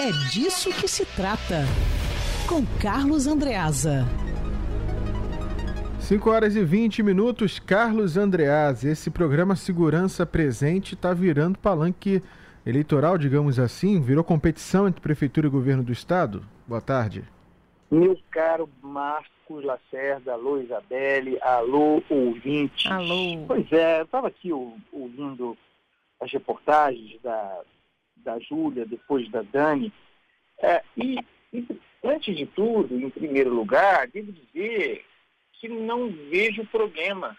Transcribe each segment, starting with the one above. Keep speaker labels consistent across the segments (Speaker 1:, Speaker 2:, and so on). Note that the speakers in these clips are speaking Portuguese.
Speaker 1: É disso que se trata. Com Carlos Andreasa.
Speaker 2: 5 horas e 20 minutos, Carlos Andreas. Esse programa Segurança Presente está virando palanque eleitoral, digamos assim, virou competição entre prefeitura e governo do estado? Boa tarde.
Speaker 3: Meu caro Marcos Lacerda, alô Isabelle, alô ouvintes.
Speaker 4: Alô.
Speaker 3: Pois é, eu estava aqui ouvindo as reportagens da, da Júlia, depois da Dani, é, e, e antes de tudo, em primeiro lugar, devo dizer que não vejo problema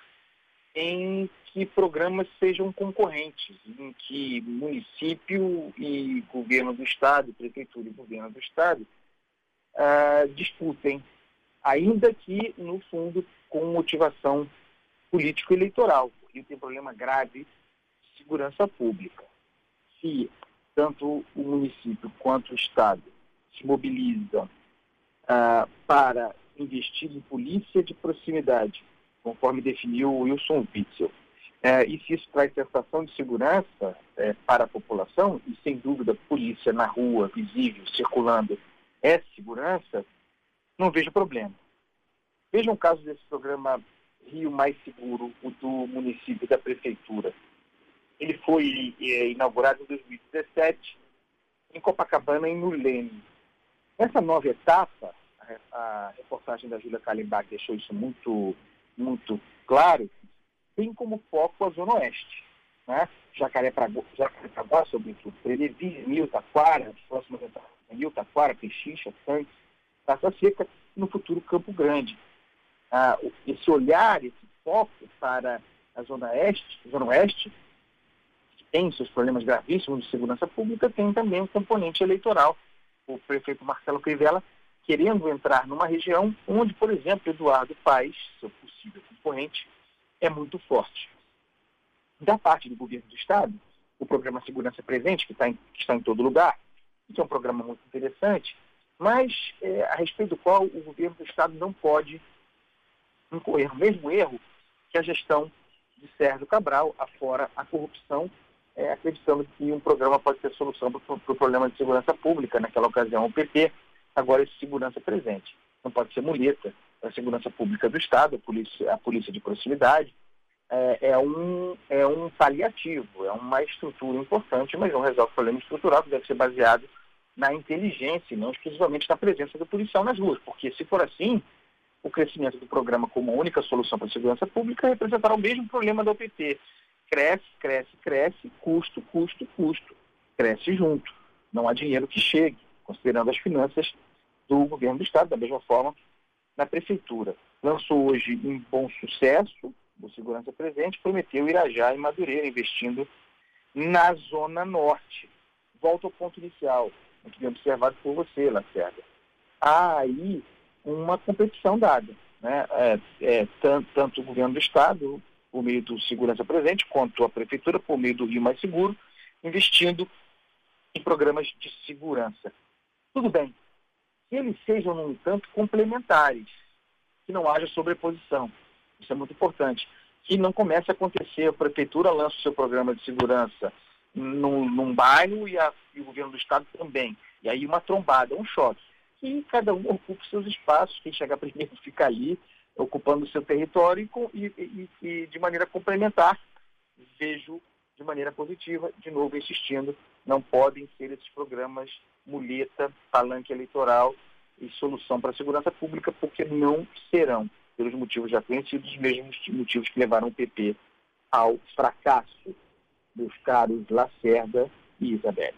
Speaker 3: em que programas sejam concorrentes, em que município e governo do Estado, prefeitura e governo do Estado, uh, disputem, ainda que, no fundo, com motivação político-eleitoral, porque tem problema grave de segurança pública. Se tanto o município quanto o Estado se mobilizam uh, para investir em polícia de proximidade, conforme definiu Wilson Witzel, é, e se isso traz sensação de segurança é, para a população, e sem dúvida polícia na rua, visível, circulando, é segurança, não vejo problema. Veja um caso desse programa Rio Mais Seguro, o do município da prefeitura. Ele foi é, inaugurado em 2017 em Copacabana, em Nulene. Nessa nova etapa, a, reportagem da Júlia Kalimbach deixou isso muito, muito claro, tem como foco a Zona Oeste. Né? Jacarepaguá, sobretudo, Prenevi, Nil, Taquara, as próximas etapas, Nil, Taquara, Pechincha, Santos, Taça Seca, no futuro Campo Grande. Ah, esse olhar, esse foco para a Zona Oeste, Zona Oeste, tem seus problemas gravíssimos de segurança pública, tem também um componente eleitoral. O prefeito Marcelo Crivella querendo entrar numa região onde, por exemplo, Eduardo Paes, seu possível concorrente, é muito forte. Da parte do governo do Estado, o programa Segurança Presente, que, tá em, que está em todo lugar, que é um programa muito interessante, mas é, a respeito do qual o governo do Estado não pode incorrer o mesmo erro que a gestão de Sérgio Cabral, afora a corrupção, é, acreditando que um programa pode ser solução para o problema de segurança pública, naquela ocasião o PP, agora esse segurança presente. Não pode ser muleta a segurança pública do Estado, a polícia, a polícia de proximidade, é, é, um, é um paliativo, é uma estrutura importante, mas não resolve o problema estrutural que deve ser baseado na inteligência e não exclusivamente na presença do policial nas ruas, porque se for assim, o crescimento do programa como única solução para a segurança pública representará o mesmo problema da OPT. Cresce, cresce, cresce, custo, custo, custo. Cresce junto. Não há dinheiro que chegue, considerando as finanças do governo do Estado, da mesma forma na prefeitura. Lançou hoje um bom sucesso, o Segurança Presente, prometeu Irajá e Madureira, investindo na Zona Norte. Volto ao ponto inicial, muito bem observado por você, Lacerda. Há aí uma competição dada. Né? É, é, tanto, tanto, o governo do Estado, por meio do Segurança Presente, quanto a Prefeitura, por meio do Rio Mais Seguro, investindo em programas de segurança. Tudo bem, que eles sejam, no entanto, complementares, que não haja sobreposição. Isso é muito importante. Que não comece a acontecer, a prefeitura lança o seu programa de segurança num, num bairro e, a, e, o governo do estado também. E aí uma trombada, um choque. Que cada um ocupe seus espaços, quem chegar primeiro fica ali, ocupando o seu território e, e, e de maneira complementar. Vejo de maneira positiva, de novo insistindo, não podem ser esses programas muleta, palanque eleitoral e solução para a segurança pública, porque não serão, pelos motivos já conhecidos, os mesmos motivos que levaram o PP ao fracasso, meus caros Lacerda e Isabelle.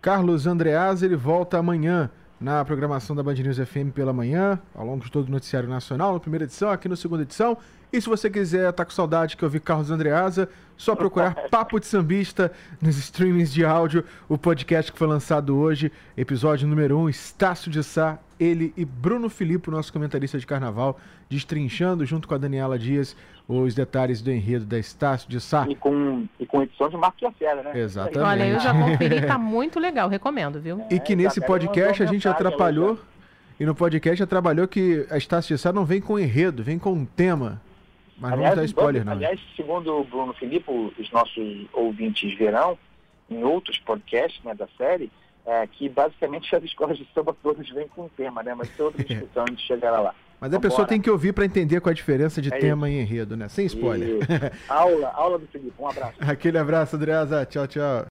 Speaker 2: Carlos Andreas, ele volta amanhã na programação da Band News FM pela manhã, ao longo de todo o noticiário nacional, na primeira edição, aqui na segunda edição. E se você quiser estar tá com saudade que eu vi Carlos Andreasa, só procurar Papo de Sambista nos streamings de áudio, o podcast que foi lançado hoje, episódio número 1, um, Estácio de Sá, ele e Bruno Filipe, nosso comentarista de carnaval, destrinchando junto com a Daniela Dias os detalhes do enredo da Estácio de Sá.
Speaker 3: E com, e com edição de Marcos Lacerda, né?
Speaker 2: Exatamente.
Speaker 4: Olha, eu já conferi, tá muito legal, recomendo, viu?
Speaker 2: E que nesse podcast a gente atrapalhou, e no podcast já trabalhou que a Estácio de Sá não vem com enredo, vem com um tema. Mas aliás, não dar spoiler, não.
Speaker 3: Aliás, segundo o Bruno Filipe, os nossos ouvintes verão, em outros podcasts né, da série, é, que basicamente as escolas de samba todas vêm com um tema, né? Mas tem outra discussão, a gente chegará lá.
Speaker 2: Mas a pessoa tem que ouvir para entender qual é a diferença de
Speaker 3: É
Speaker 2: tema e enredo, né? Sem spoiler.
Speaker 3: E aula, aula do Felipe. Um abraço.
Speaker 2: Aquele abraço, Andreasa. Tchau, tchau.